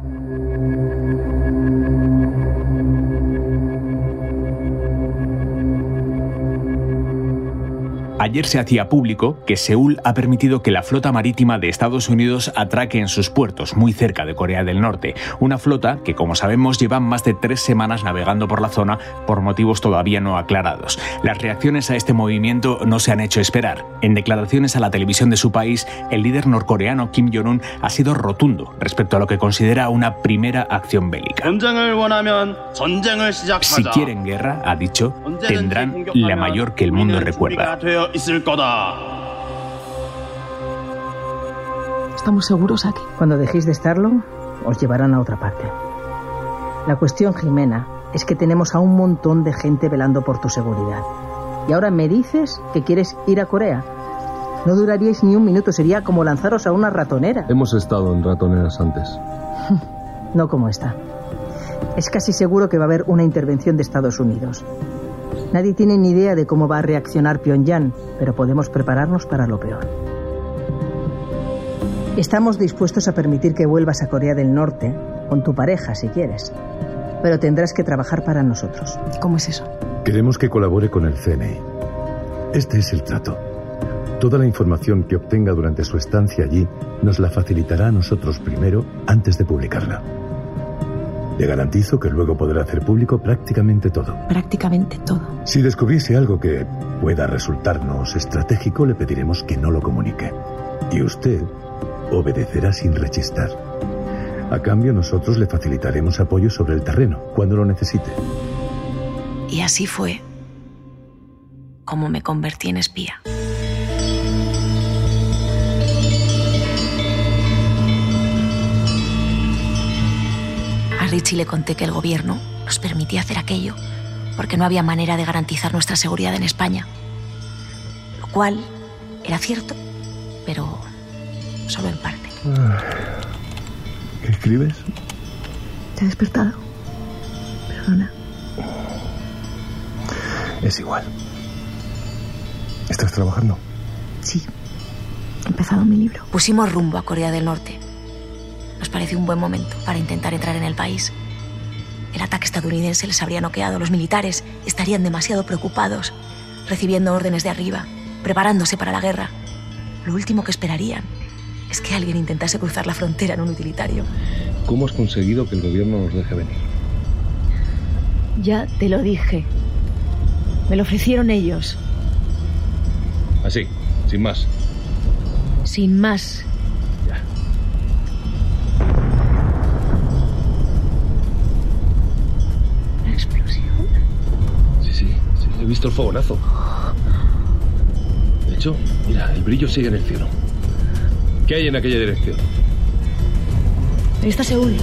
Thank you. Ayer se hacía público que Seúl ha permitido que la flota marítima de Estados Unidos atraque en sus puertos, muy cerca de Corea del Norte. Una flota que, como sabemos, lleva más de tres semanas navegando por la zona por motivos todavía no aclarados. Las reacciones a este movimiento no se han hecho esperar. En declaraciones a la televisión de su país, el líder norcoreano Kim Jong-un ha sido rotundo respecto a lo que considera una primera acción bélica. Si quieren guerra, ha dicho, tendrán la mayor que el mundo recuerda. ¿Estamos seguros aquí? Cuando dejéis de estarlo, os llevarán a otra parte. La cuestión, Jimena, es que tenemos a un montón de gente velando por tu seguridad. Y ahora me dices que quieres ir a Corea. No duraríais ni un minuto, sería como lanzaros a una ratonera. Hemos estado en ratoneras antes. no como esta. Es casi seguro que va a haber una intervención de Estados Unidos. Nadie tiene ni idea de cómo va a reaccionar Pyongyang, pero podemos prepararnos para lo peor. Estamos dispuestos a permitir que vuelvas a Corea del Norte, con tu pareja si quieres, pero tendrás que trabajar para nosotros. ¿Cómo es eso? Queremos que colabore con el CNI. Este es el trato. Toda la información que obtenga durante su estancia allí nos la facilitará a nosotros primero antes de publicarla. Le garantizo que luego podrá hacer público prácticamente todo. Prácticamente todo. Si descubriese algo que pueda resultarnos estratégico, le pediremos que no lo comunique. Y usted obedecerá sin rechistar. A cambio, nosotros le facilitaremos apoyo sobre el terreno cuando lo necesite. Y así fue como me convertí en espía. Richie le conté que el gobierno nos permitía hacer aquello porque no había manera de garantizar nuestra seguridad en España. Lo cual era cierto, pero solo en parte. ¿Qué escribes? ¿Te he despertado? Perdona. Es igual. ¿Estás trabajando? Sí. He empezado mi libro. Pusimos rumbo a Corea del Norte nos pareció un buen momento para intentar entrar en el país. El ataque estadounidense les habría noqueado. Los militares estarían demasiado preocupados, recibiendo órdenes de arriba, preparándose para la guerra. Lo último que esperarían es que alguien intentase cruzar la frontera en un utilitario. ¿Cómo has conseguido que el gobierno nos deje venir? Ya te lo dije. Me lo ofrecieron ellos. Así, sin más. Sin más. Visto el fogonazo. De hecho, mira, el brillo sigue en el cielo. ¿Qué hay en aquella dirección? Ahí está Seúl.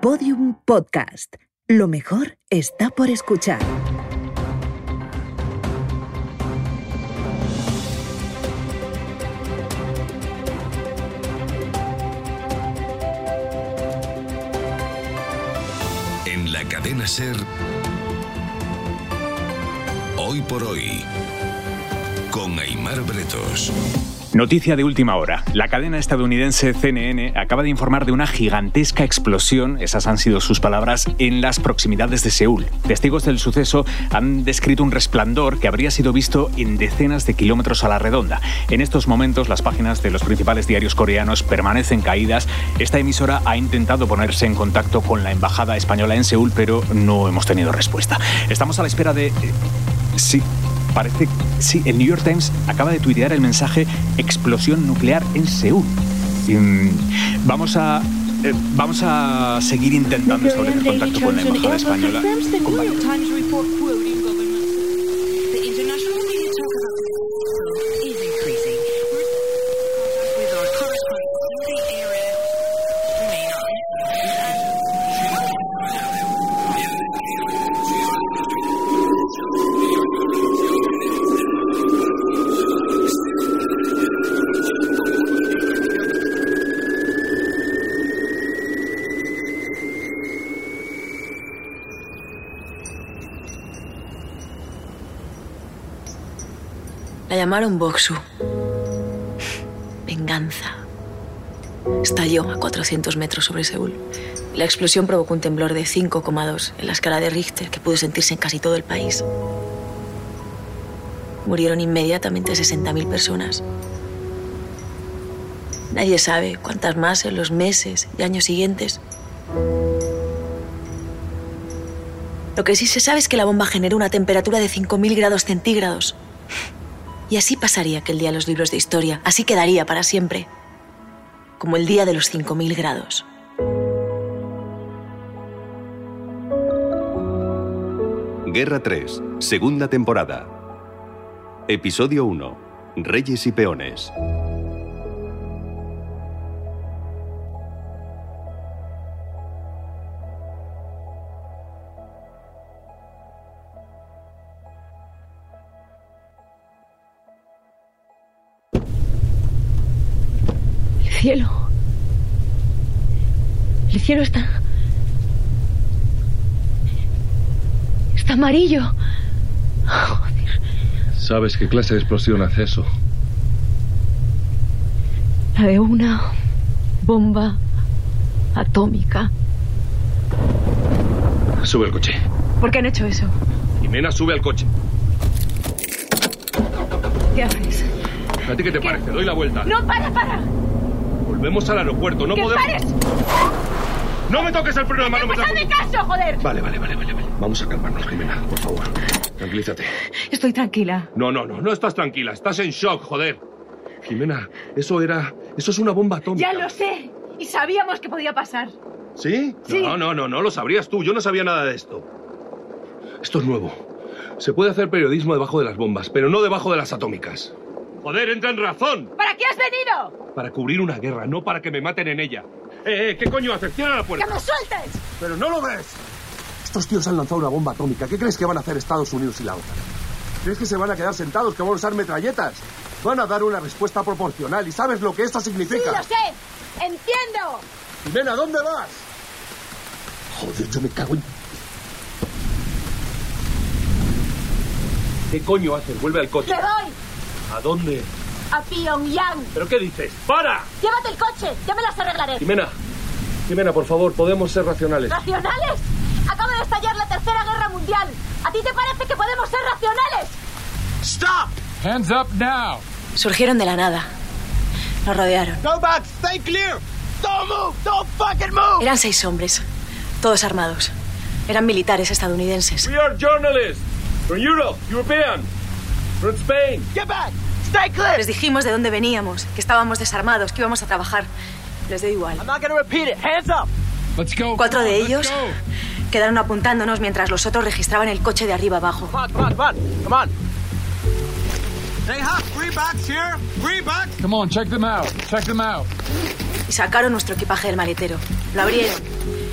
Podium Podcast. Lo mejor está por escuchar. Cadena ser hoy por hoy con Aymar Bretos. Noticia de última hora. La cadena estadounidense CNN acaba de informar de una gigantesca explosión, esas han sido sus palabras, en las proximidades de Seúl. Testigos del suceso han descrito un resplandor que habría sido visto en decenas de kilómetros a la redonda. En estos momentos las páginas de los principales diarios coreanos permanecen caídas. Esta emisora ha intentado ponerse en contacto con la embajada española en Seúl, pero no hemos tenido respuesta. Estamos a la espera de... Eh, sí, Parece, sí, el New York Times acaba de tuitear el mensaje explosión nuclear en Seúl. Mm, vamos a eh, vamos a seguir intentando establecer contacto con la embajada española. La llamaron Boxu. Venganza. Estalló a 400 metros sobre Seúl. La explosión provocó un temblor de 5,2 en la escala de Richter que pudo sentirse en casi todo el país. Murieron inmediatamente 60.000 personas. Nadie sabe cuántas más en los meses y años siguientes. Lo que sí se sabe es que la bomba generó una temperatura de 5.000 grados centígrados. Y así pasaría aquel día los libros de historia. Así quedaría para siempre. Como el día de los 5.000 grados. Guerra 3, segunda temporada. Episodio 1. Reyes y peones. Cielo. El cielo está. Está amarillo. ¿Sabes qué clase de explosión hace eso? La de una bomba atómica. Sube al coche. ¿Por qué han hecho eso? Jimena, sube al coche. ¿Qué haces? ¿A ti qué te parece? Doy la vuelta. ¡No, para, para! Volvemos al aeropuerto. No ¡Que podemos. pares! ¡No me toques el problema! No me ¡Pues hazme caso, joder! Vale, vale, vale, vale, vale. Vamos a calmarnos, Jimena, por favor. Tranquilízate. Estoy tranquila. No, no, no, no estás tranquila. Estás en shock, joder. Jimena, eso era. Eso es una bomba atómica. Ya lo sé. Y sabíamos que podía pasar. ¿Sí? Sí. No, no, no, no lo sabrías tú. Yo no sabía nada de esto. Esto es nuevo. Se puede hacer periodismo debajo de las bombas, pero no debajo de las atómicas. Joder, entra en razón. ¿Para qué has venido? Para cubrir una guerra, no para que me maten en ella. Eh, eh, ¿qué coño haces? Cierra la puerta. ¡Que me sueltes! Pero no lo ves. Estos tíos han lanzado una bomba atómica. ¿Qué crees que van a hacer Estados Unidos y la OTAN? ¿Crees que se van a quedar sentados, que van a usar metralletas? Van a dar una respuesta proporcional. ¿Y sabes lo que esto significa? sé. Entiendo. Jimena, ¿dónde vas? Joder, yo me cago en... ¿Qué coño haces? Vuelve al coche. voy ¿A dónde? a Pyongyang. ¿Pero qué dices? ¡Para! Llévate el coche. Ya me las arreglaré. Jimena, Jimena, por favor, podemos ser racionales. ¿Racionales? Acaba de estallar la Tercera Guerra Mundial. ¿A ti te parece que podemos ser racionales? Hands up now. Surgieron de la nada. Nos rodearon. Go back. Stay clear. Don't move. Don't fucking move. Eran seis hombres, todos armados. Eran militares estadounidenses. We are journalists from Europe, European, from Spain. Get back. Stay clear. Les dijimos de dónde veníamos, que estábamos desarmados, que íbamos a trabajar. Les dio igual. I'm not gonna repeat it. Hands up. Let's go. Cuatro de ellos quedaron apuntándonos mientras los otros registraban el coche de arriba abajo. Come on, come on, come on. Come on. Stay hot. Greenbacks here. Greenbacks. Come on, check them out. Check them out. Y sacaron nuestro equipaje del maletero. Lo abrieron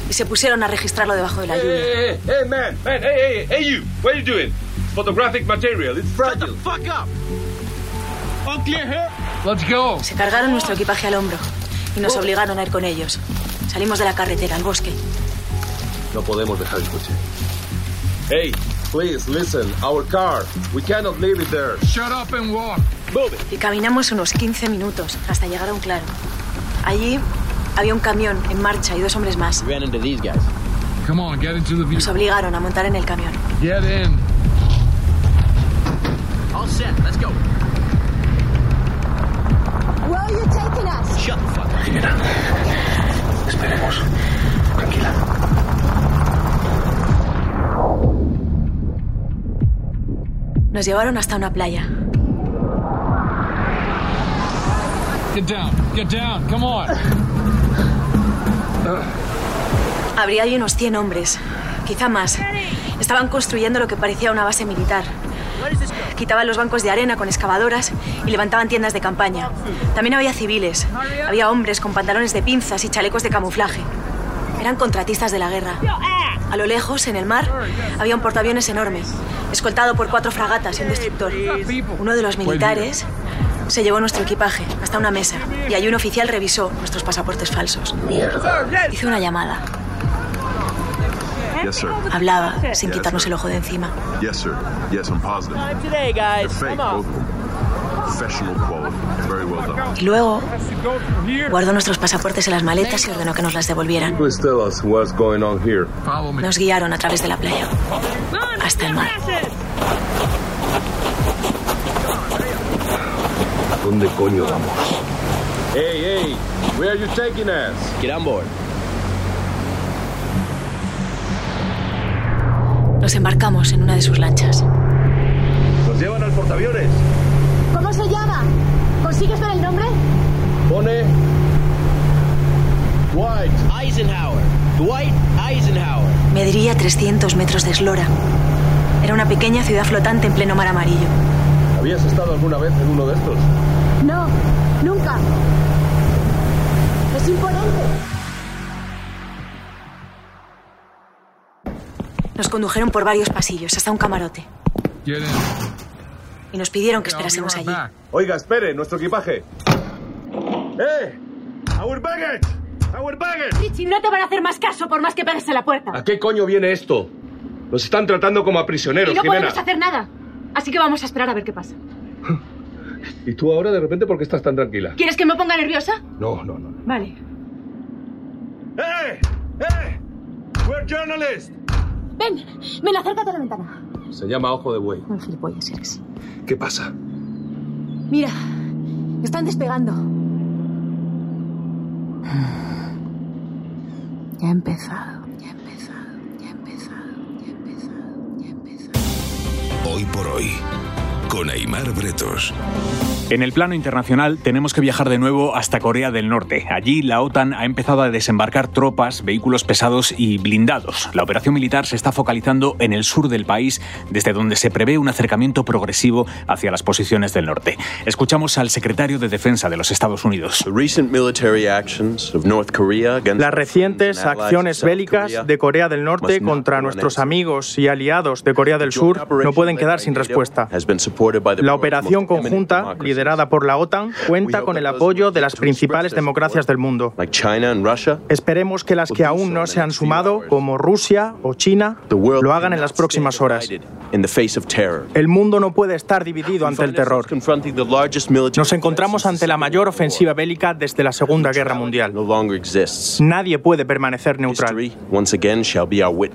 y se pusieron a registrarlo debajo de la lluvia. Hey, hey, hey, man, man, hey, hey, hey, you. What are you doing? Photographic material. It's fragile. Fuck up. All clear here. Let's go. Se cargaron nuestro equipaje al hombro y nos obligaron a ir con ellos. Salimos de la carretera al bosque. No podemos dejar el coche. Hey, please listen. Our car. We cannot leave it there. Shut up and walk. Move it. Y caminamos unos 15 minutos hasta llegar a un claro. Allí había un camión en marcha y dos hombres más. Ran into these guys. Come on, get into the Nos obligaron a montar en el camión. Get in. All set. Let's go. Where are you taking us? Shut the fuck up. Jimena, esperemos. Tranquila. Nos llevaron hasta una playa. Get down. Get down. Come on. Habría allí unos 100 hombres, quizá más. Estaban construyendo lo que parecía una base militar. Quitaban los bancos de arena con excavadoras y levantaban tiendas de campaña. También había civiles. Había hombres con pantalones de pinzas y chalecos de camuflaje. Eran contratistas de la guerra. A lo lejos, en el mar, había un portaaviones enorme, escoltado por cuatro fragatas y un destructor. Uno de los militares se llevó nuestro equipaje hasta una mesa y allí un oficial revisó nuestros pasaportes falsos. Hizo una llamada. Yes, sir. Hablaba sin quitarnos el ojo de encima. Yes, sir. Yes, I'm positive. Today, guys. Fake, both of them. Y luego guardó nuestros pasaportes en las maletas y ordenó que nos las devolvieran. Nos guiaron a través de la playa hasta el mar. ¿Dónde coño vamos? Hey, hey, where are you taking us? Get on board. Nos embarcamos en una de sus lanchas. Nos llevan al portaaviones. ¿Cómo se llama? ¿Consigues ver el nombre? Pone Dwight. Eisenhower. Dwight Eisenhower. Mediría 300 metros de eslora. Era una pequeña ciudad flotante en pleno mar amarillo. ¿Habías estado alguna vez en uno de estos? No, nunca. Es imponente. Nos condujeron por varios pasillos hasta un camarote. Y nos pidieron que esperásemos allí. Oiga, espere, nuestro equipaje. ¡Eh! ¡Our baggage! ¡Our baggage! Richie, no te van a hacer más caso por más que pegues a la puerta. ¿A qué coño viene esto? Nos están tratando como a prisioneros, y no Jimena. podemos hacer nada. Así que vamos a esperar a ver qué pasa. ¿Y tú ahora de repente por qué estás tan tranquila? ¿Quieres que me ponga nerviosa? No, no, no. Vale. ¡Eh! ¡Eh! ¡We're journalists! Ven, ven, acércate a la ventana. Se llama Ojo de Buey. Un gilipollas eres. ¿Qué pasa? Mira, están despegando. Ya ha empezado, ya ha empezado, ya ha empezado, ya ha empezado, ya ha empezado. Hoy por hoy, con Aymar Bretos. En el plano internacional tenemos que viajar de nuevo hasta Corea del Norte. Allí la OTAN ha empezado a desembarcar tropas, vehículos pesados y blindados. La operación militar se está focalizando en el sur del país, desde donde se prevé un acercamiento progresivo hacia las posiciones del norte. Escuchamos al secretario de Defensa de los Estados Unidos. Las recientes acciones bélicas de Corea del Norte contra nuestros amigos y aliados de Corea del Sur no pueden quedar sin respuesta. La operación conjunta, liderada por la OTAN, cuenta con el apoyo de las principales democracias del mundo. Esperemos que las que aún no se han sumado, como Rusia o China, lo hagan en las próximas horas. El mundo no puede estar dividido ante el terror. Nos encontramos ante la mayor ofensiva bélica desde la Segunda Guerra Mundial. Nadie puede permanecer neutral.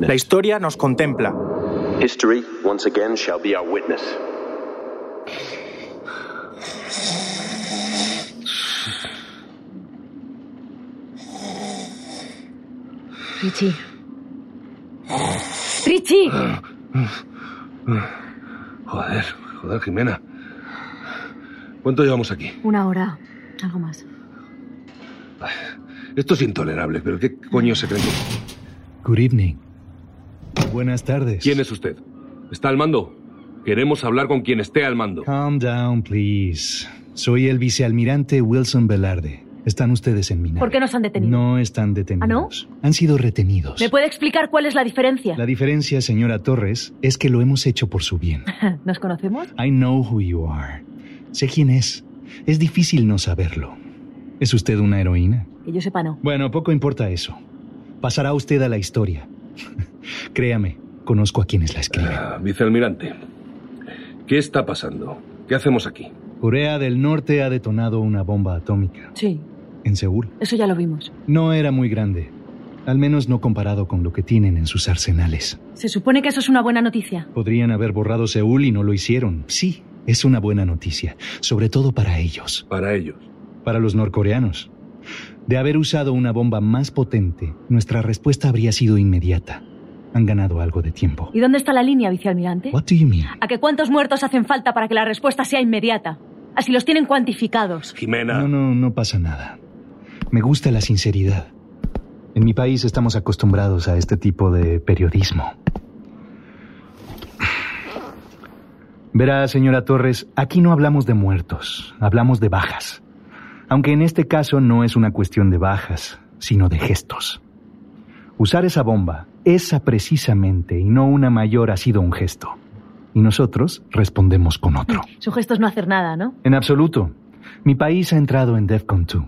La historia nos contempla. History once again shall be our witness. Richie. Richie. Joder, joder, Jimena. ¿Cuánto llevamos aquí? Una hora. Algo más. Esto es intolerable, pero ¿qué coño se creen? Good evening. Buenas tardes. ¿Quién es usted? ¿Está al mando? Queremos hablar con quien esté al mando. Calm down, please. Soy el vicealmirante Wilson Velarde. Están ustedes en mi nave. ¿Por qué nos han detenido? No están detenidos. Han sido retenidos. ¿Me puede explicar cuál es la diferencia? La diferencia, señora Torres, es que lo hemos hecho por su bien. ¿Nos conocemos? I know who you are. Sé quién es. Es difícil no saberlo. ¿Es usted una heroína? Que yo sepa, no. Bueno, poco importa eso. Pasará usted a la historia. Créame, conozco a quienes la escriben. Ah, vicealmirante, ¿qué está pasando? ¿Qué hacemos aquí? Corea del Norte ha detonado una bomba atómica. Sí, En Seúl. eso ya lo vimos. No era muy grande. Al menos no comparado con lo que tienen en sus arsenales. Se supone que eso es una buena noticia. Podrían haber borrado Seúl y no lo hicieron. Sí, es una buena noticia. Sobre todo para ellos. Para ellos. Para los norcoreanos. De haber usado una bomba más potente, nuestra respuesta habría sido inmediata. Han ganado algo de tiempo. ¿Y dónde está la línea, vicealmirante? What do you mean? ¿A que cuántos muertos hacen falta para que la respuesta sea inmediata? Así los tienen cuantificados. Jimena. No, no, no pasa nada. Me gusta la sinceridad. En mi país estamos acostumbrados a este tipo de periodismo. Verá, señora Torres, aquí no hablamos de muertos, hablamos de bajas. Aunque en este caso no es una cuestión de bajas, sino de gestos. Usar esa bomba, esa precisamente, y no una mayor, ha sido un gesto. Y nosotros respondemos con otro. Su gesto es no hacer nada, ¿no? En absoluto. Mi país ha entrado en DEFCON 2.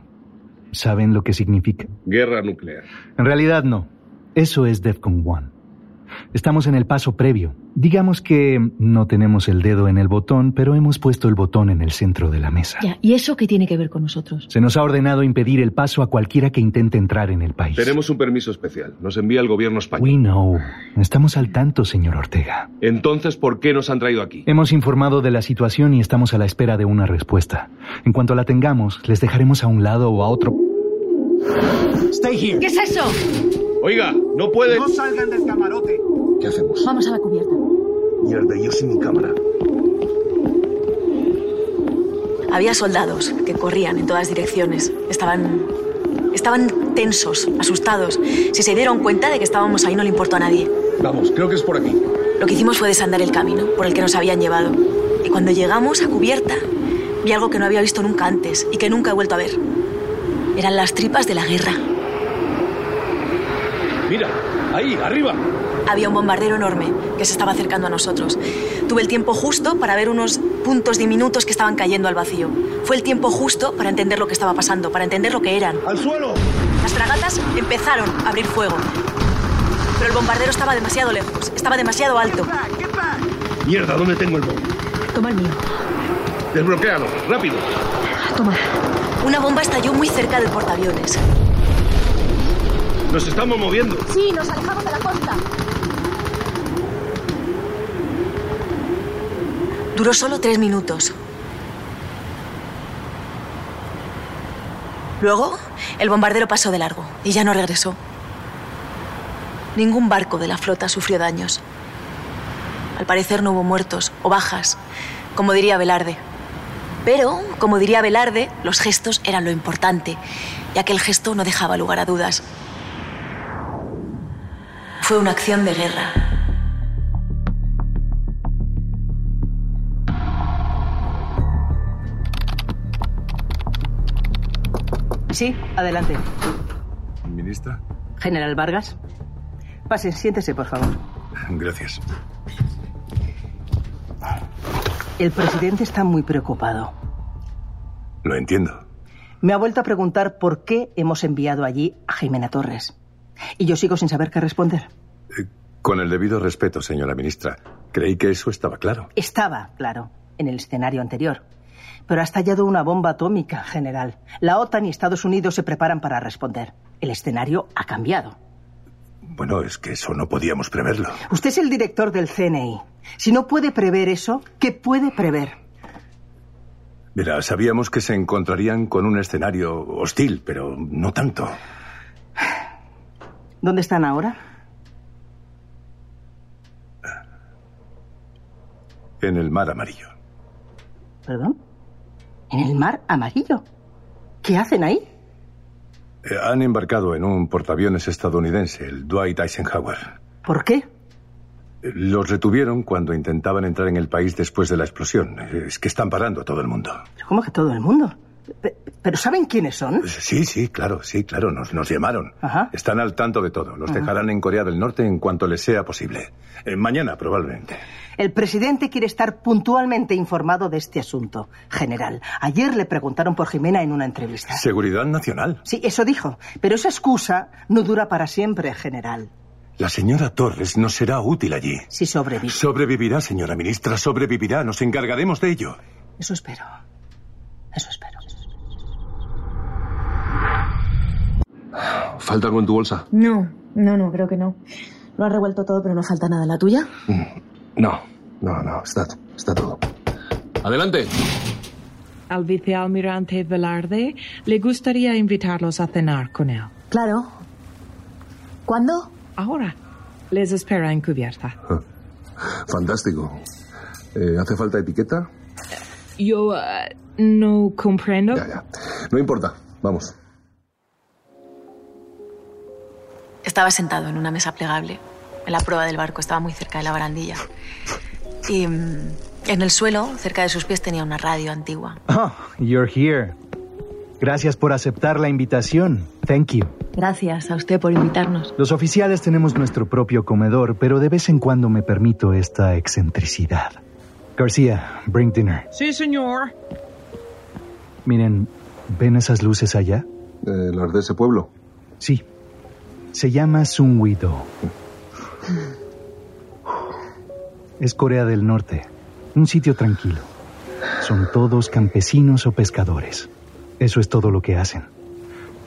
¿Saben lo que significa? Guerra nuclear. En realidad no. Eso es DEFCON 1. Estamos en el paso previo. Digamos que no tenemos el dedo en el botón, pero hemos puesto el botón en el centro de la mesa. Ya, ¿y eso qué tiene que ver con nosotros? Se nos ha ordenado impedir el paso a cualquiera que intente entrar en el país. Tenemos un permiso especial. Nos envía el gobierno español. We know. Estamos al tanto, señor Ortega. Entonces, ¿por qué nos han traído aquí? Hemos informado de la situación y estamos a la espera de una respuesta. En cuanto la tengamos, les dejaremos a un lado o a otro. Stay here. ¿Qué es eso? Oiga, no puede. No salgan del camarote. ¿Qué hacemos? Vamos a la cubierta. Mierda, yo sin mi cámara. Había soldados que corrían en todas direcciones. Estaban. Estaban tensos, asustados. Si se dieron cuenta de que estábamos ahí, no le importó a nadie. Vamos, creo que es por aquí. Lo que hicimos fue desandar el camino por el que nos habían llevado. Y cuando llegamos a cubierta, vi algo que no había visto nunca antes y que nunca he vuelto a ver. Eran las tripas de la guerra. Mira, ahí, arriba. Había un bombardero enorme que se estaba acercando a nosotros. Tuve el tiempo justo para ver unos puntos diminutos que estaban cayendo al vacío. Fue el tiempo justo para entender lo que estaba pasando, para entender lo que eran. ¡Al suelo! Las fragatas empezaron a abrir fuego. Pero el bombardero estaba demasiado lejos, estaba demasiado alto. Mierda, ¿dónde tengo el bombo? Toma el mío. Desbloquéalo, rápido. Toma. Una bomba estalló muy cerca del portaaviones. Nos estamos moviendo. Sí, nos alejamos de la costa. Duró solo tres minutos. Luego, el bombardero pasó de largo y ya no regresó. Ningún barco de la flota sufrió daños. Al parecer no hubo muertos o bajas, como diría Velarde. Pero, como diría Velarde, los gestos eran lo importante, y aquel gesto no dejaba lugar a dudas. Fue una acción de guerra. Sí, adelante. ¿Ministra? General Vargas. Pase, siéntese, por favor. Gracias. El presidente está muy preocupado. Lo entiendo. Me ha vuelto a preguntar por qué hemos enviado allí a Jimena Torres. Y yo sigo sin saber qué responder. Eh, con el debido respeto, señora ministra, creí que eso estaba claro. Estaba claro en el escenario anterior. Pero ha estallado una bomba atómica, general. La OTAN y Estados Unidos se preparan para responder. El escenario ha cambiado. Bueno, es que eso no podíamos preverlo. Usted es el director del CNI. Si no puede prever eso, ¿qué puede prever? Mira, sabíamos que se encontrarían con un escenario hostil, pero no tanto. ¿Dónde están ahora? En el mar amarillo. ¿Perdón? ¿En el mar amarillo? ¿Qué hacen ahí? Eh, han embarcado en un portaaviones estadounidense, el Dwight Eisenhower. ¿Por qué? Eh, Los retuvieron cuando intentaban entrar en el país después de la explosión. Eh, Es que están parando a todo el mundo. ¿Pero ¿Cómo que todo el mundo? Pe- ¿Pero saben quiénes son? Sí, sí, claro, sí, claro, nos, nos llamaron. Ajá. Están al tanto de todo. Los Ajá. dejarán en Corea del Norte en cuanto les sea posible. Eh, mañana, probablemente. El presidente quiere estar puntualmente informado de este asunto. General, ayer le preguntaron por Jimena en una entrevista. Seguridad nacional. Sí, eso dijo. Pero esa excusa no dura para siempre, general. La señora Torres nos será útil allí. Si sobrevive. Sobrevivirá, señora ministra, sobrevivirá. Nos encargaremos de ello. Eso espero. Eso espero. ¿Falta algo en tu bolsa? No, no, no, creo que no. Lo has revuelto todo, pero no falta nada. ¿La tuya? No, no, no, está, está todo. Adelante. Al vicealmirante Velarde le gustaría invitarlos a cenar con él. Claro. ¿Cuándo? Ahora. Les espera en cubierta. Fantástico. Eh, ¿Hace falta etiqueta? Yo eh, no comprendo. Ya, ya. No importa. Vamos. Estaba sentado en una mesa plegable. En la prueba del barco estaba muy cerca de la barandilla. Y mm, en el suelo, cerca de sus pies, tenía una radio antigua. Oh, you're here. Gracias por aceptar la invitación. Thank you. Gracias a usted por invitarnos. Los oficiales tenemos nuestro propio comedor, pero de vez en cuando me permito esta excentricidad. García, bring dinner. Sí, señor. Miren, ¿ven esas luces allá? Eh, ¿Las de ese pueblo? Sí. Se llama Sunwido. Es Corea del Norte. Un sitio tranquilo. Son todos campesinos o pescadores. Eso es todo lo que hacen.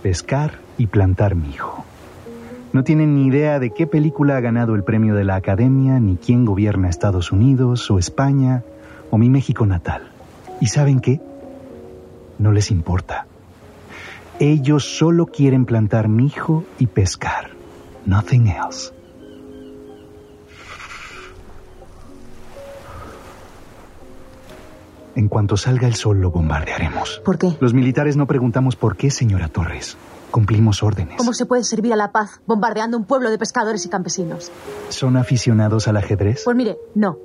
Pescar y plantar mijo. No tienen ni idea de qué película ha ganado el premio de la Academia, ni quién gobierna Estados Unidos o España o mi México natal. ¿Y saben qué? No les importa. Ellos solo quieren plantar mijo y pescar. Nothing else. En cuanto salga el sol lo bombardearemos. ¿Por qué? Los militares no preguntamos por qué, señora Torres. Cumplimos órdenes. ¿Cómo se puede servir a la paz bombardeando un pueblo de pescadores y campesinos? ¿Son aficionados al ajedrez? Pues mire, no.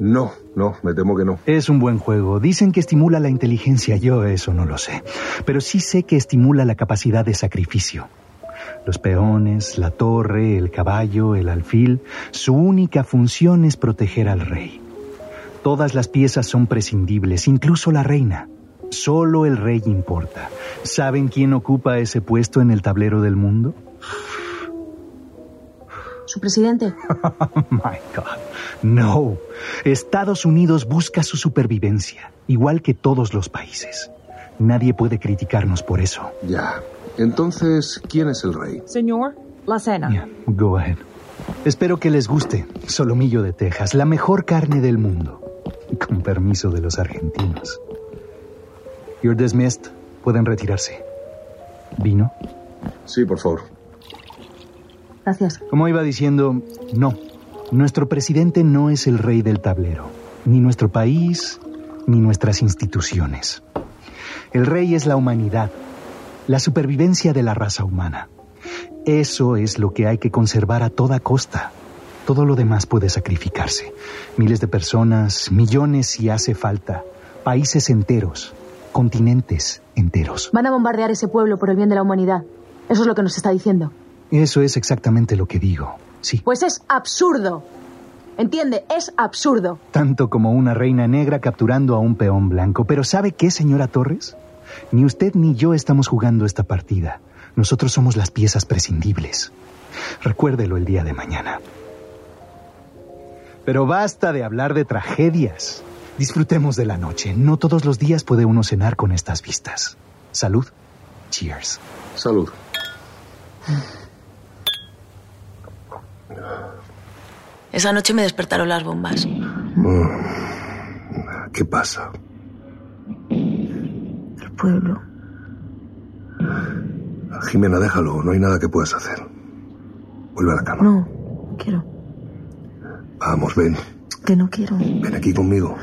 No, no, me temo que no. Es un buen juego. Dicen que estimula la inteligencia. Yo eso no lo sé. Pero sí sé que estimula la capacidad de sacrificio. Los peones, la torre, el caballo, el alfil, su única función es proteger al rey. Todas las piezas son prescindibles, incluso la reina. Solo el rey importa. ¿Saben quién ocupa ese puesto en el tablero del mundo? ¿Su presidente? My God. No. Estados Unidos busca su supervivencia, igual que todos los países. Nadie puede criticarnos por eso. Ya. Entonces, ¿quién es el rey? Señor, la cena. Yeah, go ahead. Espero que les guste. Solomillo de Texas, la mejor carne del mundo. Con permiso de los argentinos. You're dismissed. Pueden retirarse. ¿Vino? Sí, por favor. Gracias. Como iba diciendo, no. Nuestro presidente no es el rey del tablero. Ni nuestro país, ni nuestras instituciones. El rey es la humanidad. La supervivencia de la raza humana. Eso es lo que hay que conservar a toda costa. Todo lo demás puede sacrificarse. Miles de personas, millones si hace falta, países enteros, continentes enteros. Van a bombardear ese pueblo por el bien de la humanidad. Eso es lo que nos está diciendo. Eso es exactamente lo que digo, sí. Pues es absurdo. ¿Entiende? Es absurdo. Tanto como una reina negra capturando a un peón blanco. Pero ¿sabe qué, señora Torres? Ni usted ni yo estamos jugando esta partida. Nosotros somos las piezas prescindibles. Recuérdelo el día de mañana. Pero basta de hablar de tragedias. Disfrutemos de la noche. No todos los días puede uno cenar con estas vistas. Salud. Cheers. Salud. Esa noche me despertaron las bombas. Mm. ¿Qué pasa? El pueblo. Jimena, déjalo. No hay nada que puedas hacer. Vuelve a la cama. No, quiero. Vamos, ven. Que no quiero. Ven aquí conmigo.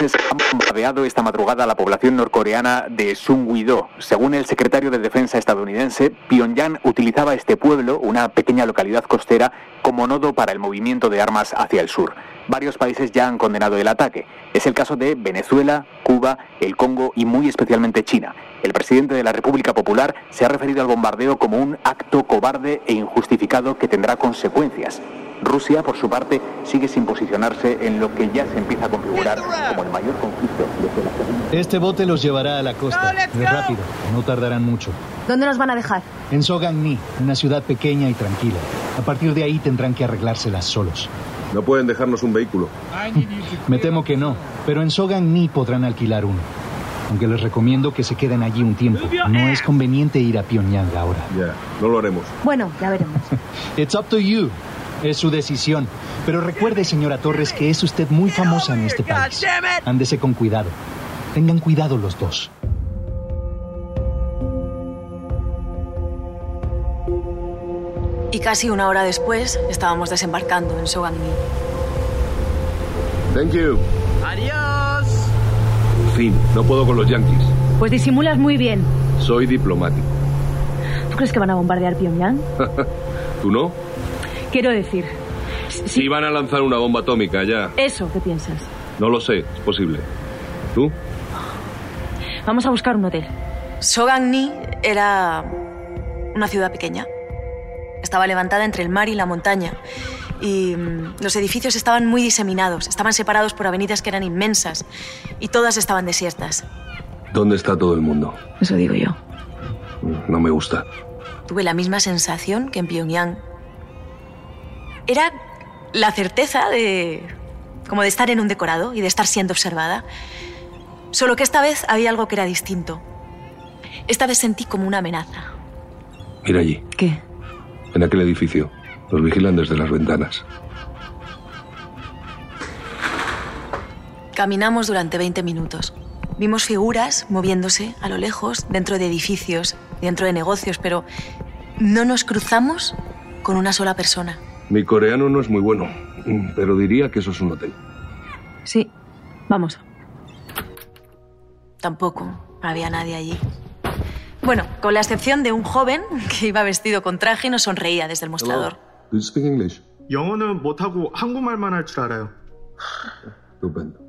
Han bombardeado esta madrugada la población norcoreana de Sungwi-do. Según el secretario de Defensa estadounidense, Pyongyang utilizaba este pueblo, una pequeña localidad costera, como nodo para el movimiento de armas hacia el sur. Varios países ya han condenado el ataque. Es el caso de Venezuela, Cuba, el Congo y muy especialmente China. El presidente de la República Popular se ha referido al bombardeo como un acto cobarde e injustificado que tendrá consecuencias. Rusia, por su parte, sigue sin posicionarse en lo que ya se empieza a configurar como el mayor conflicto desde la Segunda Este bote los llevará a la costa. Es rápido, no tardarán mucho. ¿Dónde nos van a dejar? En Sogangni, una ciudad pequeña y tranquila. A partir de ahí tendrán que arreglárselas solos. No pueden dejarnos un vehículo. Me temo que no, pero en Sogangni podrán alquilar uno. Aunque les recomiendo que se queden allí un tiempo. No es conveniente ir a Pyongyang ahora. Ya, no lo haremos. Bueno, ya veremos. It's up to you. Es su decisión. Pero recuerde, señora Torres, que es usted muy famosa en este país. Ándese con cuidado. Tengan cuidado los dos. Y casi una hora después estábamos desembarcando en Sogangni. Thank you. Adiós. Fin, no puedo con los yankees. Pues disimulas muy bien. Soy diplomático. ¿Tú crees que van a bombardear Pyongyang? ¿Tú no? Quiero decir, Si van a lanzar una bomba atómica ya. eso, ¿qué piensas? No lo sé, es posible. ¿Tú? Vamos a buscar un hotel. Sogangni era una ciudad pequeña. Estaba levantada entre el mar y la montaña. Y mm, los edificios estaban muy diseminados. Estaban separados por avenidas que eran inmensas. Y todas estaban desiertas. ¿Dónde está todo el mundo? Eso digo yo. No me gusta. Tuve la misma sensación que en Pyongyang. Era la certeza de... como de estar en un decorado y de estar siendo observada. Solo que esta vez había algo que era distinto. Esta vez sentí como una amenaza. Mira allí. ¿Qué? En aquel edificio. Nos vigilan desde las ventanas. Caminamos durante 20 minutos. Vimos figuras moviéndose a lo lejos, dentro de edificios, dentro de negocios, pero no nos cruzamos con una sola persona. Mi coreano no es muy bueno, pero diría que eso es un hotel. Sí, vamos. Tampoco había nadie allí. Bueno, con la excepción de un joven que iba vestido con traje y nos sonreía desde el mostrador. Do you speak English? 영어는 못하고 한국말만 할 줄 알아요. Estupendo.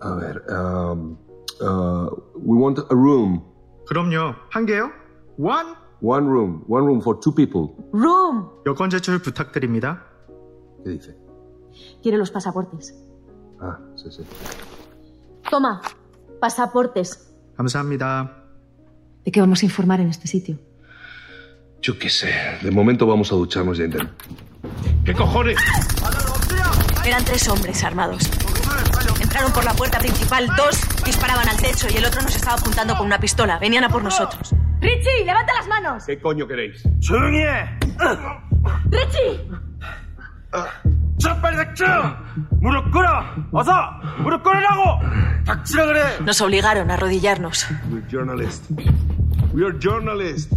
A ver, um, uh, we want a room. 그럼요. 한 개요? One? One room. One room for two people. ¡Room! 여권 제출 부탁드립니다. ¿Qué dice? Quiere los pasaportes. Ah, sí, sí. Toma, pasaportes. 감사합니다. ¿De qué vamos a informar en este sitio? Yo qué sé. De momento vamos a ducharnos y a intentar. ¿Qué cojones? Eran tres hombres armados. Entraron por la puerta principal, dos disparaban al techo y el otro nos estaba apuntando con una pistola. Venían a por nosotros. Richie, levanta las manos. ¿Qué coño queréis? ¡Sonia! ¡Richie! Nos obligaron a arrodillarnos. We're journalists. We're journalists.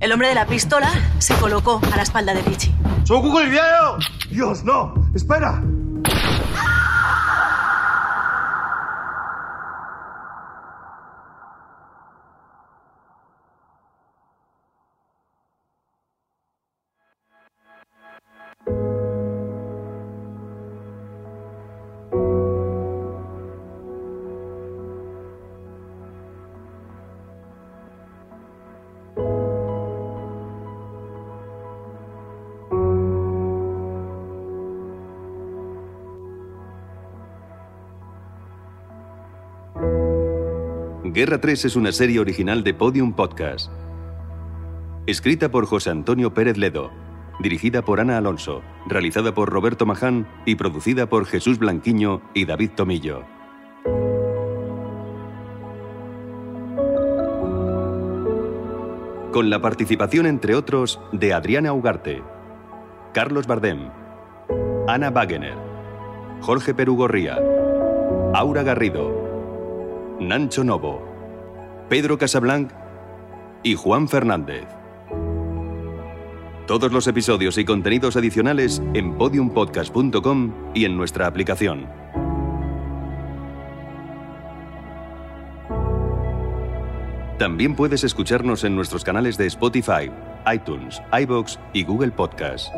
El hombre de la pistola se colocó a la espalda de Richie. ¡Dios, no! ¡Espera! Guerra 3 es una serie original de Podium Podcast. Escrita por José Antonio Pérez Ledo, dirigida por Ana Alonso, realizada por Roberto Maján y producida por Jesús Blanquiño y David Tomillo. Con la participación, entre otros, de Adriana Ugarte, Carlos Bardem, Ana Wagener, Jorge Perugorría, Aura Garrido, Nancho Novo, Pedro Casablanc y Juan Fernández. Todos los episodios y contenidos adicionales en podiumpodcast.com y en nuestra aplicación. También puedes escucharnos en nuestros canales de Spotify, iTunes, iBox y Google Podcast.